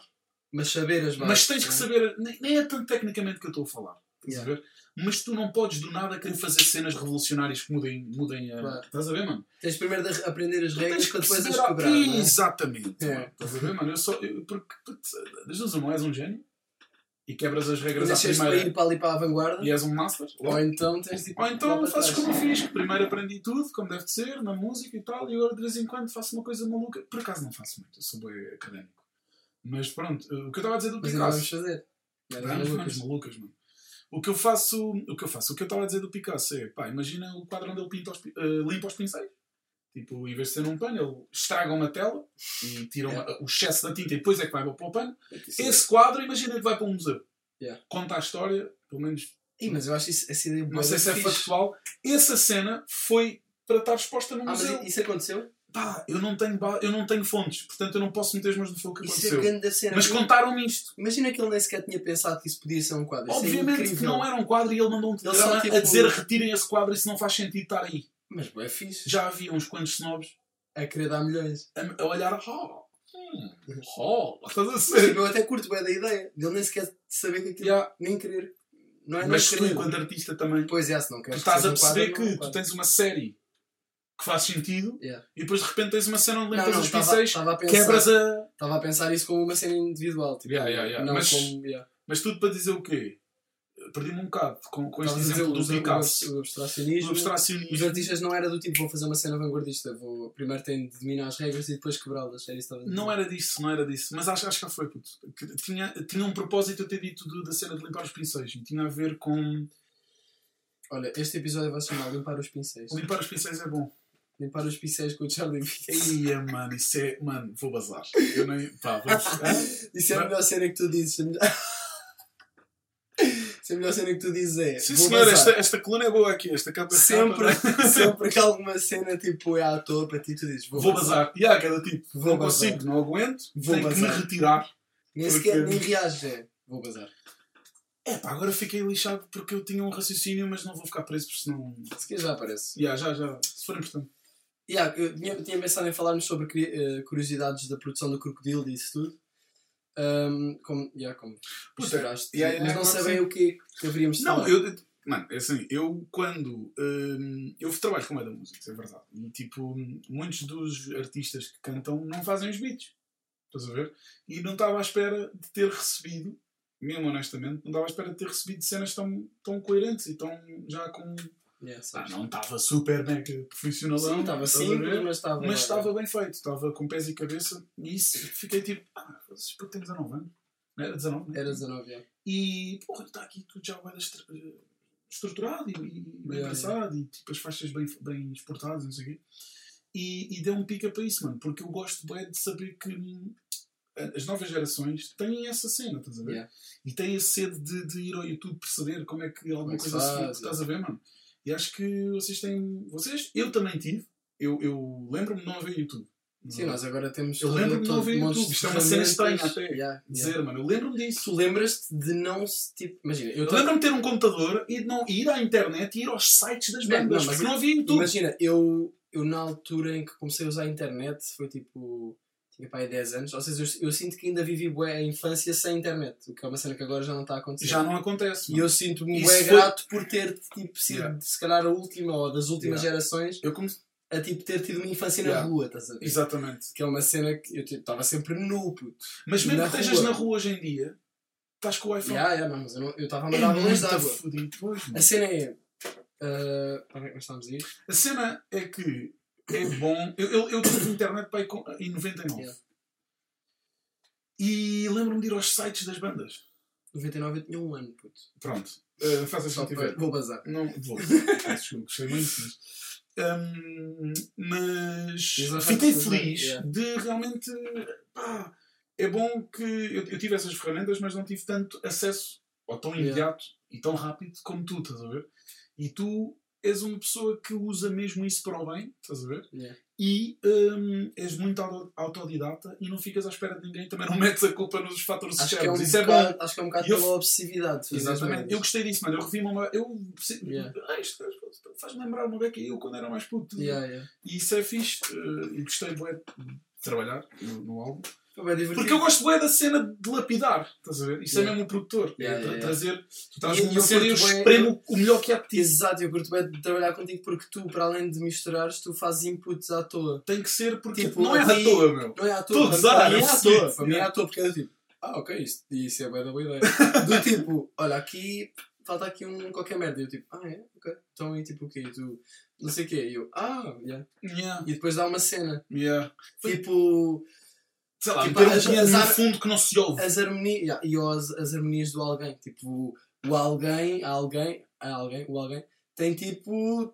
Mas saber as bases. mas tens que é? saber. Nem, nem é tanto tecnicamente que eu estou a falar. Estás Yeah. a ver? Mas tu não podes do nada querer fazer cenas revolucionárias que mudem, mudem a. Claro. Estás a ver, mano? Tens primeiro de aprender as regras para depois as não é? Exatamente. É. Estás a ver, mano? Eu só. Eu, porque, das duas, uma, és um gênio e quebras as regras à nasceste para primeira ir para ali para a vanguarda. e és um master. Ou então tens de Ou então fazes como eu fiz, que primeiro aprendi tudo, como deve de ser, na música e tal, e agora de vez em quando faço uma coisa maluca. Por acaso não faço muito, eu sou bem académico. Mas pronto, o que eu estava a dizer do Picasso. fazer. Mas Vamos, malucas. vamos, malucas, mano. O que eu faço, o que eu faço, o que eu estava a dizer do Picasso é, pá, imagina o quadro onde ele pinta os, eh, limpa os pincéis. Tipo, em vez de ser num pano, ele estraga uma tela e tira uma- o excesso da tinta e depois é que vai para o pano. Esse quadro, imagina que vai para um museu. Yeah. Conta a história, pelo menos Ih, mas eu acho isso, essa ideia não bué sei se é fixe. factual. Essa cena foi para estar exposta num Ah, mas museu. isso aconteceu? Pá, eu não, tenho eu não tenho fontes, portanto eu não posso meter as mãos no fogo que Isso aconteceu. é cena. Mas contaram-me isto. Imagina que ele nem sequer tinha pensado que isso podia ser um quadro. É Obviamente que incrível. não era um quadro e ele mandou um telegrama tipo- a dizer retirem esse quadro, isso não faz sentido estar aí. Mas é fixe. Já havia uns quantos snobs A querer dar milhões. a, a olhar, oh, hum, oh, estás a ser. tipo, eu até curto bem da ideia. De ele nem sequer saber que aquilo. Yeah. Nem querer. Não é Mas tu, enquanto artista, também, Pois é, se não tu queres estás que a perceber quadro, é um que tu quadro. tens uma série que faz sentido Yeah. e depois de repente tens uma cena onde limpas os pincéis, quebras a. Estava a pensar isso como uma cena individual. Tipo, Yeah, yeah. Não Mas- como. Mas tudo para dizer o quê? Perdi-me um bocado com, com este exemplo do Picasso. O abstracionismo. Abstracionismo. Os artistas não era do tipo, vou fazer uma cena vanguardista, vou primeiro tenho de dominar as regras e depois quebrá-las. Era isso. Não era disso, não era disso. Mas acho, acho que já foi, puto. Tinha, tinha um propósito eu ter dito da cena de limpar os pincéis. E tinha a ver com. Olha, este episódio vai chamar Limpar os Pincéis. Limpar os pincéis é bom. Limpar os Pincéis com o Charlie Fix. Eia, mano, isso é. Mano, vou bazar. Eu nem. Pá, vamos. Hã? Isso é a melhor cena que tu dizes. Isso é a melhor cena que tu dizes é. Sim, senhor, bazar. esta, esta coluna é boa aqui. Esta capa Sempre, capa, sempre que alguma cena tipo é à toa para ti, tu dizes vou, Vou bazar. E há cada tipo. Vou não bazar. consigo, não aguento. Vou tenho que me bazar. retirar. Nem Porque- sequer nem reages, é. Vou bazar. É pá, agora fiquei lixado porque eu tinha um raciocínio, mas não vou ficar preso porque senão. Se calhar já aparece. Yeah, já, já. Se for importante. Yeah, eu tinha, tinha pensado em falarmos sobre eh, curiosidades da produção do Crocodilo e isso tudo. Ahm, como, yeah, como Puta, yeah, yeah, mas não sabem o que que haveríamos de Não, falar. eu. Mano, é assim, eu quando. eu trabalho com a da música, isso é verdade. E tipo, muitos dos artistas que cantam não fazem os beats. Estás a ver? E não estava à espera de ter recebido, mesmo honestamente, não estava à espera de ter recebido cenas tão, tão coerentes e tão já com. Yeah, Ah, não estava super mega profissionalão. Sim, estava simples, mas estava. Mas estava bem feito, estava com pés e cabeça. E isso, fiquei tipo, ah, puto tem 19 anos. Não era 19, né? Era 19 anos. E, porra, está aqui tudo já bem estru- estruturado e, e bem Yeah, pensado e tipo as faixas bem, bem exportadas, não sei o quê. E, e deu um pica para isso, mano, porque eu gosto bem de saber que hum, as novas gerações têm essa cena, estás a ver? Yeah. E têm a sede de, de ir ao YouTube perceber como é que alguma é que se coisa se faz, estás a ver, mano? E acho que vocês têm. Vocês, eu também tive, eu, eu lembro-me de não haver YouTube. Sim, nós agora temos. Eu lembro-me de não ver montes YouTube. Isto é uma cena estranha até. Yeah, dizer, yeah. mano, eu lembro-me disso. Tu lembras-te de não se. Tipo, imagina, eu Eu tô- lembro-me de ter um computador e de não ir à internet e ir aos sites das Não, bandas, não, mas porque não havia YouTube. Imagina, eu, eu na altura em que comecei a usar a internet foi tipo. Tinha pai 10 anos, ou seja, eu, eu sinto que ainda vivi bué a infância sem internet, o que é uma cena que agora já não está a acontecer. Já não acontece. E mano. eu sinto-me bué foi- grato por ter tipo, sido, Yeah. se calhar, a última ou das últimas Yeah. gerações Eu comecei... a tipo, ter tido uma infância na Yeah. rua, estás a ver? Exatamente. Que é uma cena que eu estava sempre nu, puto. Mas mesmo Na que estejas na rua hoje em dia, estás com o iPhone. Yeah, yeah, mas eu estava a mandar balões de água. A cena é. ah, onde é que nós estamos a ir? A cena é que é bom. Eu, eu, eu tive internet para em 99. Yeah. E lembro-me de ir aos sites das bandas. 99 eu tinha um ano, puto. Pronto. Uh, faz assim que tiver. Vou bazar. Não, vou. Desculpa, gostei muito, mas. Hum, mas fiquei feliz yeah. de realmente. Pá, é bom que. Eu, eu tive essas ferramentas, mas não tive tanto acesso, ou tão Yeah. imediato e tão rápido como tu, estás a ver? E tu és uma pessoa que usa mesmo isso para o bem, estás a ver? Yeah. E hum, és muito auto- autodidata e não ficas à espera de ninguém, também não metes a culpa nos fatores Acho que, é um externos. É bocado, bom. acho que é um bocado eu- pela obsessividade. Exatamente. Eu gostei disso, mano. Eu revi uma. Eu. Yeah. Ah, isto faz-me lembrar uma beca eu quando era mais puto. Yeah, yeah. E isso é fixe. eh, E gostei de trabalhar no álbum. Bem. Porque eu gosto bué da cena de lapidar. Estás a ver? Isso Yeah. é mesmo o produtor. Yeah, é yeah, trazer. Tu estás numa e eu espremo o melhor que há de ti. Exato, eu curto bem de trabalhar contigo porque tu, para além de misturares, tu fazes inputs à toa. Tem que ser porque Tipo, não é à toa, meu. Não é à toa, mim é à toa. Para mim é à toa, porque é do tipo, ah, ok, isso, isso é bem da boa ideia. Do tipo, olha, aqui falta aqui um qualquer merda. E eu tipo, ah, é? Ok. Então, e tipo o quê? E tu, não sei o quê. E eu, ah, yeah. Yeah, E depois dá uma cena. yeah. Tipo, Sei lá, Tipo, meter um as- no ar- fundo que não se ouve. as harmonias, yeah, e as, as harmonias do alguém. Tipo, o alguém, alguém, alguém, o alguém, tem tipo.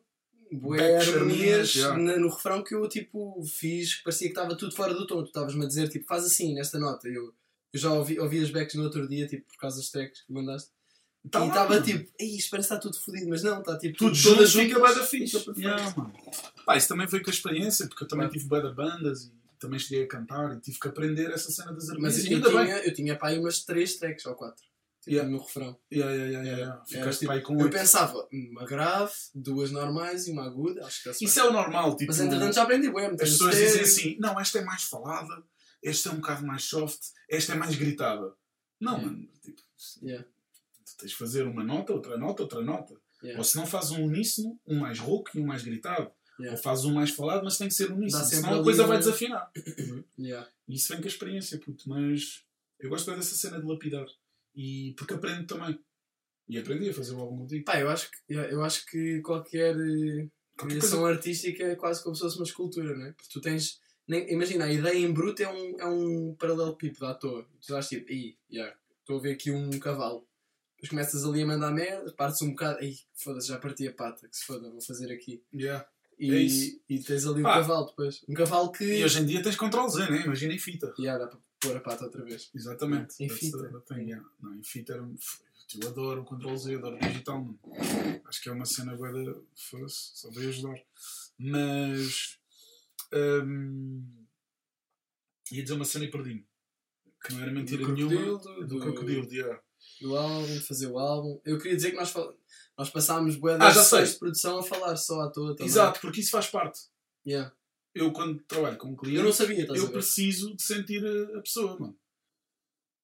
Backs, harmonias yeah. no refrão que eu tipo fiz, que parecia que estava tudo fora do tom. Tu estavas-me a dizer tipo, faz assim nesta nota. Eu, eu já ouvi, ouvi as backs no outro dia, tipo, por causa dos tracks que mandaste. Tá e estava tipo, ei, isto parece que está tudo fodido, mas não, está tipo Tudo todas junto fica juntas, bué da fixe. Yeah, mano. Pá, isso também foi com a experiência, porque eu também Claro. tive de bandas e também cheguei a cantar e tive que aprender essa cena das harmonias. Mas eu ainda bem. tinha, eu tinha pá aí umas três tracks ou quatro. Tipo, Yeah. no refrão. Yeah, yeah, yeah, yeah. Era Ficaste tipo- aí com Eu oito. pensava, uma grave, duas normais e uma aguda, acho que está Isso é o normal, tipo. Mas entretanto já aprendi bem, As pessoas dizem assim, não, esta é mais falada, esta é um bocado mais soft, esta é mais gritada. Não, Yeah. mano, tipo, Yeah, tu tens de fazer uma nota, outra nota, outra nota. yeah. Ou se não fazes um uníssono, um mais rouco e um mais gritado. Yeah. Fazes um mais falado, mas tem que ser uníssono, senão a coisa vai desafinar. Yeah. Isso vem com a experiência, puto. Mas eu gosto bem dessa cena de lapidar. E porque aprendo também. E aprendi a fazer o álbum contigo. Pá, eu acho que, eu acho que qualquer eh, Qualquer criação artística é quase como se fosse uma escultura, não é? Porque tu tens. Nem, imagina, a ideia em bruto é um, é um paralelepípedo à toa. Tu estás tipo, aí, yeah, estou a ver aqui um cavalo. Depois começas ali a mandar merda, partes um bocado, aí, foda-se, já parti a pata, que se foda, vou fazer aqui. Yeah. E, É isso. e tens ali o Pá. cavalo depois. Um cavalo que. E hoje em dia tens Ctrl Z, né? Imagina em fita. Yeah, dá para pôr a pata outra vez. Exatamente. Em That's fita. the- the thing, yeah. Não, em fita era. um- Eu adoro o Ctrl Z, adoro o digital, mano. Acho que é uma cena guarda. Foda-se, só veio ajudar. Mas. hum, ia dizer uma cena e perdi-me. Que não era mentira Do nenhuma. crocodilo, Do do- crocodilo, yeah. do álbum, de fazer o álbum. Eu queria dizer que nós, fal- nós passámos bué Ah, já sei. de produção a falar só à toa também. Exato, porque isso faz parte. Yeah. Eu, quando trabalho com um cliente, Eu não sabia, eu preciso de sentir a, pessoa, mano.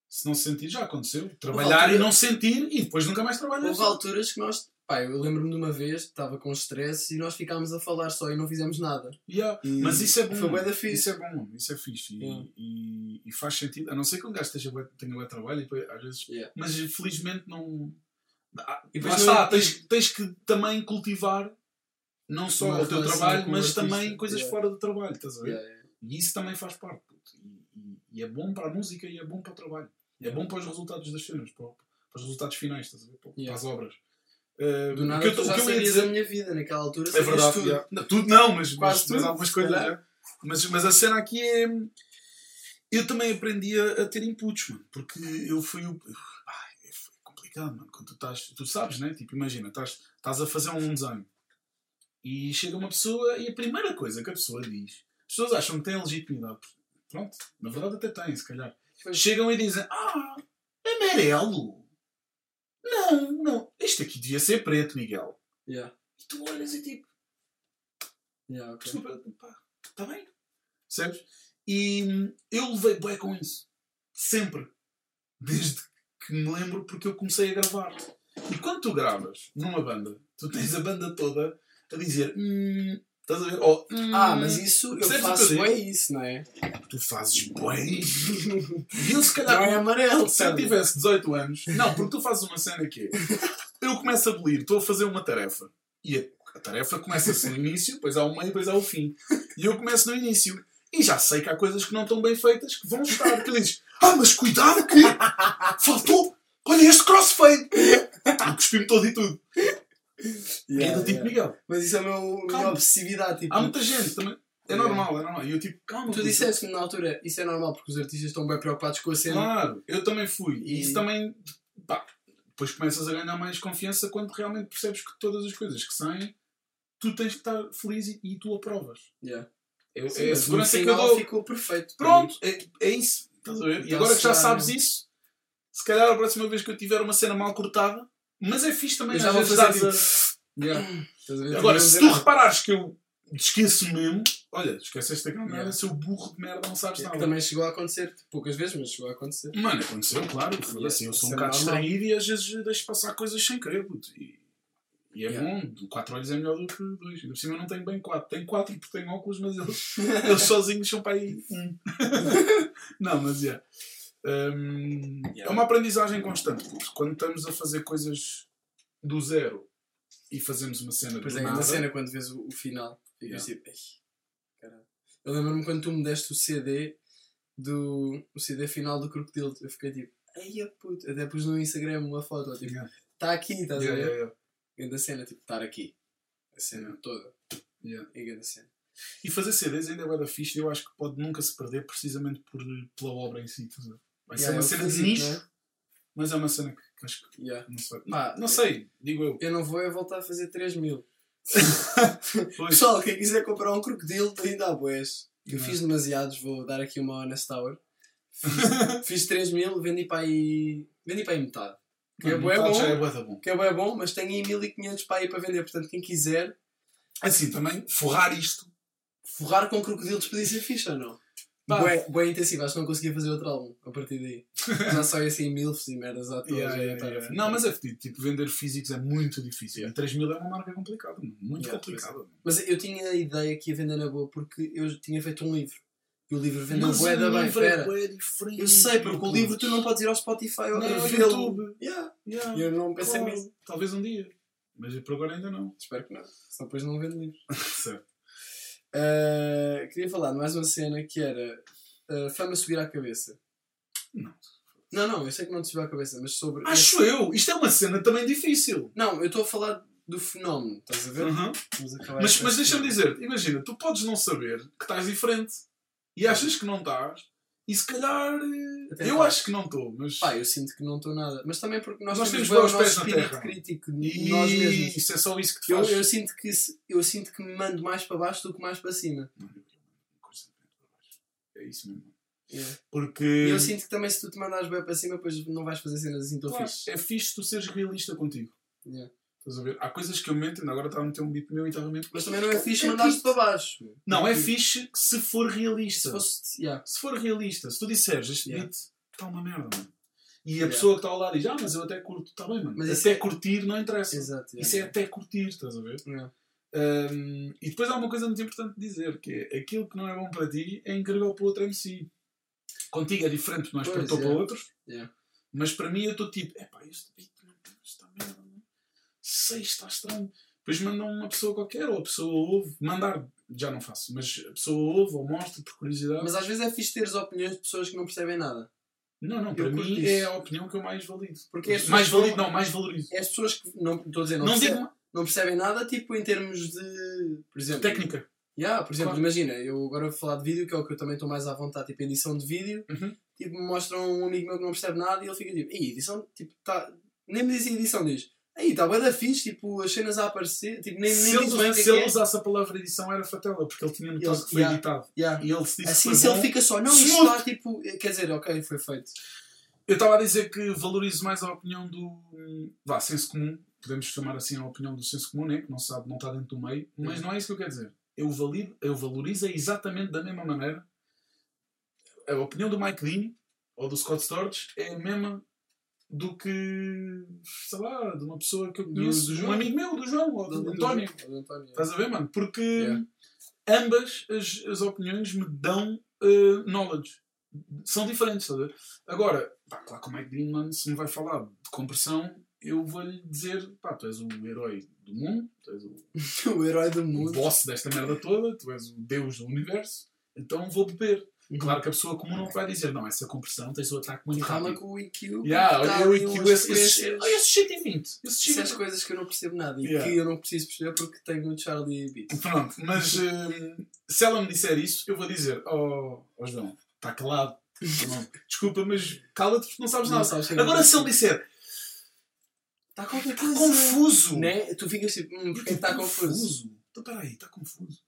Se não sentir, já aconteceu. Trabalhar altura- e não sentir e depois nunca mais trabalhar. Houve alturas que nós. Pá, eu lembro-me de uma vez, estava com stress e nós ficámos a falar só e não fizemos nada. Yeah, E Mas isso é bom. Foi bué da mano. fixe. Isso é bom, isso é fixe. E, Yeah. e- e faz sentido. A não ser que um gajo esteja tenha bem trabalho, e depois, às vezes. Yeah. Mas felizmente não. E lá depois está, não- tens, tens que também cultivar não só Uma o teu trabalho, mas artista. também coisas Yeah. fora do trabalho, estás a ver? Yeah, yeah. E isso também faz parte. E, e- é bom para a música e é bom para o trabalho. É bom para os resultados das cenas, para, para os resultados finais, estás a ver? Para, para as obras. Uh, Do o nada que eu, tu já que eu ia dizer a minha vida naquela altura. é verdade. tudo. yeah. Não, tudo não, mas, Quase mas, mas tudo, algumas se coisas. é. Mas, mas a cena aqui é. Eu também aprendi a, a ter inputs, mano. Porque eu fui o. Complicado, mano. Quando tu estás. Tu sabes, né? Tipo, imagina, estás, estás a fazer um desenho e chega uma pessoa e a primeira coisa que a pessoa diz. As pessoas acham que têm legitimidade. Pronto, na verdade até têm, se calhar. Chegam e dizem: Ah, amarelo! Não, não. Isto aqui devia ser preto, Miguel. Yeah. E tu olhas e tipo. Yeah, ok. Desculpa, pá, está bem. Percebes? E hum, eu levei bué com isso. Sempre. Desde que me lembro porque eu comecei a gravar. E quando tu gravas numa banda, tu tens a banda toda a dizer hum, estás a ver? Hum, Ah, mas isso eu que faço digo? é isso, não é? tu fazes bué. E eu se calhar Não é amarelo, se eu tivesse 18 anos, não, porque tu fazes uma cena que é, eu começo a abolir, estou a fazer uma tarefa e a, tarefa começa-se no início, depois há o meio, depois há o fim. E eu começo no início e já sei que há coisas que não estão bem feitas que vão estar. Tu dizes, ah, mas cuidado que faltou, olha este crossfade. E cuspi-me todo e tudo. Yeah, é do tipo yeah. Miguel. Mas isso é a meu- minha obsessividade. Tipo, Há muita gente também. É Yeah. normal, é normal. E eu tipo, calma. tu puto. disseste na altura, isso é normal porque os artistas estão bem preocupados com a cena. Claro, eu também fui. E E- isso também. Pá, depois começas a ganhar mais confiança quando realmente percebes que todas as coisas que saem tu tens que estar feliz e, e tu aprovas. Yeah. É, Sim, é a segurança que eu dou. ficou perfeito. Pronto, é, é isso. Estás a ver? E Então, agora que já sabes isso, se calhar a próxima vez que eu tiver uma cena mal cortada, mas é fixe também Eu já às vou vezes fazer tipo- yeah. Agora, se não tu reparares que eu esqueço mesmo, olha, esqueceste daquela merda, Yeah. seu burro de merda, não sabes nada. nada. Também chegou a acontecer, tipo, poucas vezes, mas chegou a acontecer. Mano, aconteceu, claro. foda-se, eu sou um é bocado distraído e às vezes deixo passar coisas sem querer. puto. E, e é Yeah. bom, quatro olhos é melhor do que dois. Ainda por cima eu não tenho bem quatro. Tenho quatro porque tenho óculos, mas eles, eles sozinhos são para aí um. não, mas é. Yeah. É uma aprendizagem constante. Quando estamos a fazer coisas do zero e fazemos uma cena Pois do é, nada. na cena quando vês o, o final, ficas Yeah. tipo, "Ei, caralho." Eu lembro-me quando tu me deste o CD do o CD final do Crocodilo, eu fiquei tipo, ai puto, até pus no Instagram uma foto, tipo, está aqui, estás a ver? Grande cena, tipo, estar aqui. A cena Yeah. toda. Yeah. E grande cena. E fazer CDs ainda é da fixe e eu acho que pode nunca se perder precisamente por, pela obra em si. ver? Vai ser Yeah, uma é cena de nicho, não é? mas é uma cena que, que acho que Yeah. não sei. Pá, não é- sei, digo eu. Eu não vou é voltar a fazer 3 mil. Pessoal, quem quiser comprar um crocodilo, ainda há boés. Eu Não. fiz demasiados, vou dar aqui uma honest hour. Fiz, fiz 3 mil, vendi para aí. Vendi para aí metade. Que é Mano, bué metade bom. é bué bom. Que é bué bom, mas tenho aí 1500 para aí para vender. Portanto, quem quiser, Assim, também, forrar isto. forrar com crocodilos podia ser fixe ou não? Bué, bué intensivo, acho que não conseguia fazer outro álbum a partir daí. Já só ia assim milfs e merdas à toa. Yeah, yeah, yeah. Não, mas é fedido. Tipo, vender físicos é muito difícil. Yeah. E 3 mil é uma marca complicada. Muito Yeah, complicada. Mas eu tinha a ideia que ia vender na boa porque eu tinha feito um livro. E o livro vendeu Mas bué da bem. livro é. Eu sei, porque o livro tu não podes ir ao Spotify ou ao. YouTube. Yeah. Yeah, eu não pensei claro. nisso. Talvez um dia. Mas por agora ainda não. Espero que não. Só depois não vendo livros. certo. Uh, queria falar de mais uma cena que era uh, fama subir à cabeça. Não. Não, não, eu sei que não te subiu à cabeça, mas sobre. Acho eu. Isto é uma cena também difícil. Não, eu estou a falar do fenómeno, estás a ver? Uhum. Vamos acabar Mas, mas deixa-me dizer, imagina, tu podes não saber que estás diferente e achas que não estás, e se calhar eh, Até eu tá. acho que não estou, mas Pá, eu sinto que não estou nada. Mas também porque nós, Nós temos, temos bem os nosso pés na terra. crítico e nós mesmos. isso é só isso que te faz. eu, sinto que, eu sinto que me mando mais para baixo do que mais para cima. É isso mesmo. Yeah. Porque E eu sinto que também se tu te mandares bem para cima, depois não vais fazer cenas assim tão claro, fixe. é fixe tu seres realista contigo. Yeah. Estás a ver? Há coisas que eu mento, ainda agora estava a meter um beat meu e estava a mentir. Mas também não é fixe É mandar-te que- para baixo. Não, é Porque fixe se for realista. Se fosse. Yeah. Se for realista, se tu disseres este Yeah. beat está uma merda, mano. E a Yeah. pessoa que está ao lado diz, ah, mas eu até curto, está bem, mano. Mas Mas até é- curtir não interessa. Exato. Isso é até curtir, estás a ver? Um, e depois há uma coisa muito importante de dizer, que é aquilo que não é bom para ti é incrível para o outro MC. Contigo é diferente, Pois, para é. para outros. Mas para mim eu estou tipo, epá, este beat não está merda, não. Sei, está estranho. Depois mandam uma pessoa qualquer, ou a pessoa ouve, mandar, já não faço, mas a pessoa ouve ou mostra por curiosidade. Mas às vezes é fixe teres opiniões de pessoas que não percebem nada. não, não, para mim isso. é a opinião que eu mais valido. Porque as mais valido, não- mais valorizo. É as pessoas que não estou a dizer, não, Não, percebem, digo não percebem nada, tipo em termos de. Por exemplo. técnica. Yeah, por exemplo, Claro. imagina, eu agora vou falar de vídeo, que é o que eu também estou mais à vontade, tipo edição de vídeo, Uhum. tipo, me mostram um amigo meu que não percebe nada e ele fica tipo, "Ih, edição, tipo, tá. Nem me diz edição, diz, aí está bem da fixe, tipo, as cenas a aparecer, tipo, nem, Se nem ele, bem é se ele é. usasse a palavra edição era fatela, porque ele tinha notado Ele- que foi yeah. editado. Yeah. E ele se disse Assim, se foi ele bom. fica só, não, isto Smooth. está tipo, quer dizer, ok, foi feito. Eu estava a dizer que valorizo mais a opinião do. Vá, senso comum. Podemos chamar assim a opinião do senso comum, né? que não sabe, não está dentro do meio. Mas não é isso que eu quero dizer. Eu, valido, eu valorizo exatamente da mesma maneira. A opinião do Mike Dean ou do Scott Storch é a mesma do que. sei lá, de uma pessoa que eu Do- conheço. do um João. amigo meu, do João ou do, António. Do António. Estás a ver, mano? Porque Yeah. ambas as, as opiniões me dão eh, knowledge. São diferentes, estás a ver? Agora, pá, claro que o Mike Dean, mano, se me vai falar de compressão, eu vou-lhe dizer, pá, tu és o herói do mundo, tu és o, o herói do o mundo. boss desta merda toda, tu és o deus do universo, então vou beber. Uhum. Claro que a pessoa comum não vai dizer, não, essa compressão tens o ataque muito Calma rápido. com o IQ. Yeah, tá olha, ali IQ, umas esse, esse, frequências. olha, esse shit é 20. Esse Isso shit é é as coisas que eu não percebo nada e Yeah. que eu não preciso perceber porque tenho o Charlie Beat. Pronto, mas hum, se ela me disser isso, eu vou dizer: Oh, oh João, está calado. Desculpa, mas cala-te porque não sabes Não nada. sabes quem Agora, é. se ele me disser: Está Está coisa. confuso. Né? Tu ficas tipo, hum, porque é que está confuso? Então peraí, está confuso.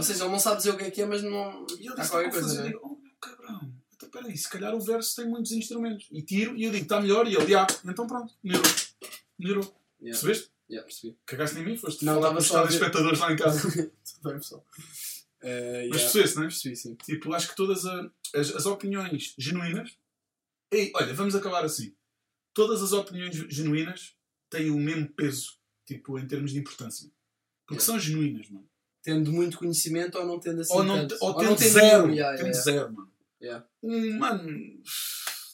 Ou seja, ele não sabe dizer o que é que é, mas não. E ele Há disse, qualquer coisa, Eu né? digo, oh meu cabrão, então peraí, se calhar o verso tem muitos instrumentos. E tiro e eu digo, está melhor. E ele, ah, então pronto, melhorou. Melhorou. Yeah. Percebeste? Yeah, percebi. Cagaste em mim? Foste Não, falar dava com os ver. espectadores lá em casa. Bem, pessoal. Eh, Mas yeah. percebeste, não é? Percebi, sim. Tipo, acho que todas a- as, as opiniões genuínas. Ei, olha, vamos acabar assim. Todas as opiniões genuínas têm o mesmo peso, tipo, em termos de importância. Porque Yeah. são genuínas, mano. Tendo muito conhecimento ou não tendo assim. ou não, tanto. ou não tendo tendo zero. nenhum, yeah, tendo yeah, zero, mano. yeah. Um, mano,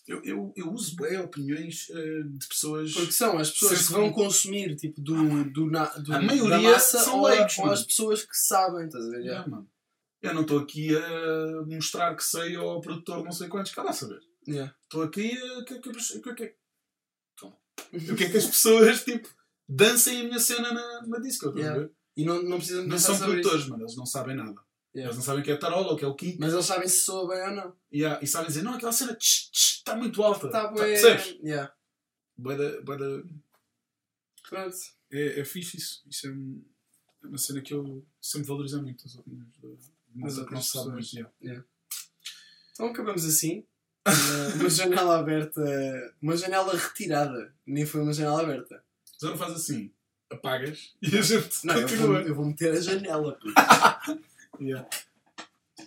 eu, eu, eu uso bem opiniões eh, de pessoas. Porque são as pessoas que vão consumir tipo, do, do, na, do, A da maioria massa são ou, leigos, ou as pessoas que sabem, estás a ver? Yeah, Yeah. mano. Eu não estou aqui a mostrar que sei ao produtor não sei quantos, cara a saber. Yeah. Estou aqui a. Que, que, que, que, que, Toma. Eu quero que as pessoas tipo, dancem a minha cena na, na disco. estás a Yeah. ver? E não, não precisam de Não pensar são sobre produtores, isso. mano. Eles não sabem nada. Yeah. Eles não sabem o que é tarola, o que é o kick. Mas eles sabem se soa bem ou não. Yeah, e sabem dizer, não, aquela cena está muito alta. Tá Tá- bué- Percebes? Yeah. Bué da- bué da- Pronto. É, é fixe isso. Isso é, um- é uma cena que eu sempre valorizei muito. As opiniões de, de não outras pessoas. muito. yeah. Então acabamos assim. Uma- uma janela aberta. Uma janela retirada. Nem foi uma janela aberta. Já não faz assim, apagas e a gente Não, eu vou, continua. eu vou meter a janela. Yeah.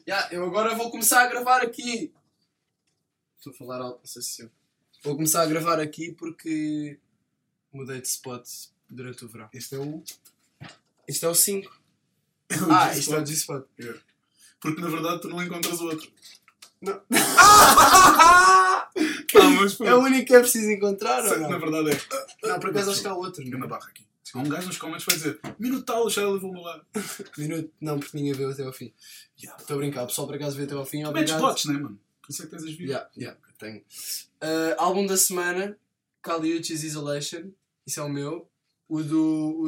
Ya, eu agora vou começar a gravar aqui. Estou a falar alto, não sei se eu. Vou começar a gravar aqui porque mudei de spot durante o verão. Este é o. Isto é o 5. é Ah, isto é o G-Spot. Porque na verdade tu não encontras o outro. Não. Ah, mas foi. É o único que é preciso encontrar ou Na não? verdade é. Não, por acaso acho que há outro. Fica na Não? barra aqui. Há um gajo nos comments que vai dizer Minuto tal, o Shadow levou-me lá. Minuto. Não, porque ninguém veio até ao fim. Yeah. Estou a brincar. O pessoal por acaso veio até ao fim. Tu metes bots, não é, mano? Por isso é que tens as views. Yeah, yeah, tenho. Uh, álbum da semana, Kali Uchis Isolation. Isso é o meu. O do.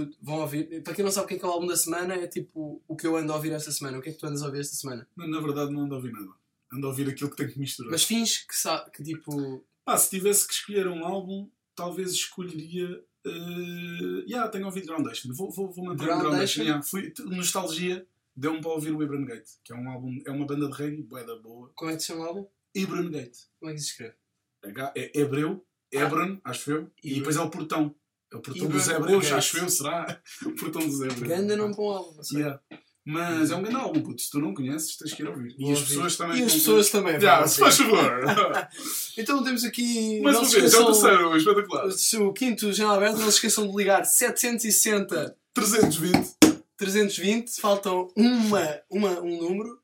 o- vão ouvir. Para quem não sabe o que é, que é o álbum da semana, é tipo o que eu ando a ouvir esta semana. O que é que tu andas a ouvir esta semana? Na verdade não ando a ouvir nada. Ando a ouvir aquilo que tenho que misturar. Mas fins que, que tipo. Pá, se tivesse que escolher um álbum, talvez escolheria. Uh... Yeah, tenho ouvido Groundation. Vou, vou, vou manter o Groundation? Groundation. Yeah. Fui, nostalgia deu-me para ouvir o Ibram Gate, que é um álbum, é uma banda de reggae, bué da boa. Como é que se chama o álbum? Ibram Gate. Como é que se escreve? H- É hebreu, Hebron, acho eu, e Ibram. depois é o portão. É o portão Ibram dos hebreus, acho eu, será? O portão dos hebreus. Ganda não bom álbum. não sei. Yeah. Mas é um grande álbum, puto. Se tu não conheces, tens que ir ouvir. E Vou as ouvir. pessoas também. E as pessoas também. Yeah, vão se faz favor. Então temos aqui. Mais uma vez, é o terceiro, espetacular. O quinto janela aberta, não se esqueçam de ligar 760 320. 320. Faltam uma, uma, um número.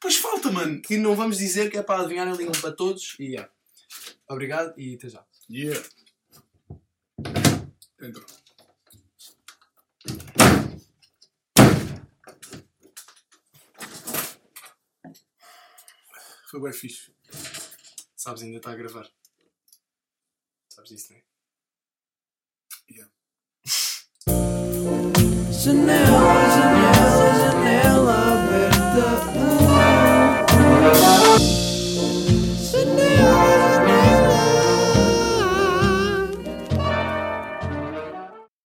Pois falta, mano. que não vamos dizer que é para adivinhar, ligam para todos. E yeah. Obrigado e até já. Yeah. Entrou. Foi bem fixe. Sabes, ainda está a gravar. Sabes disso, não é? Yeah.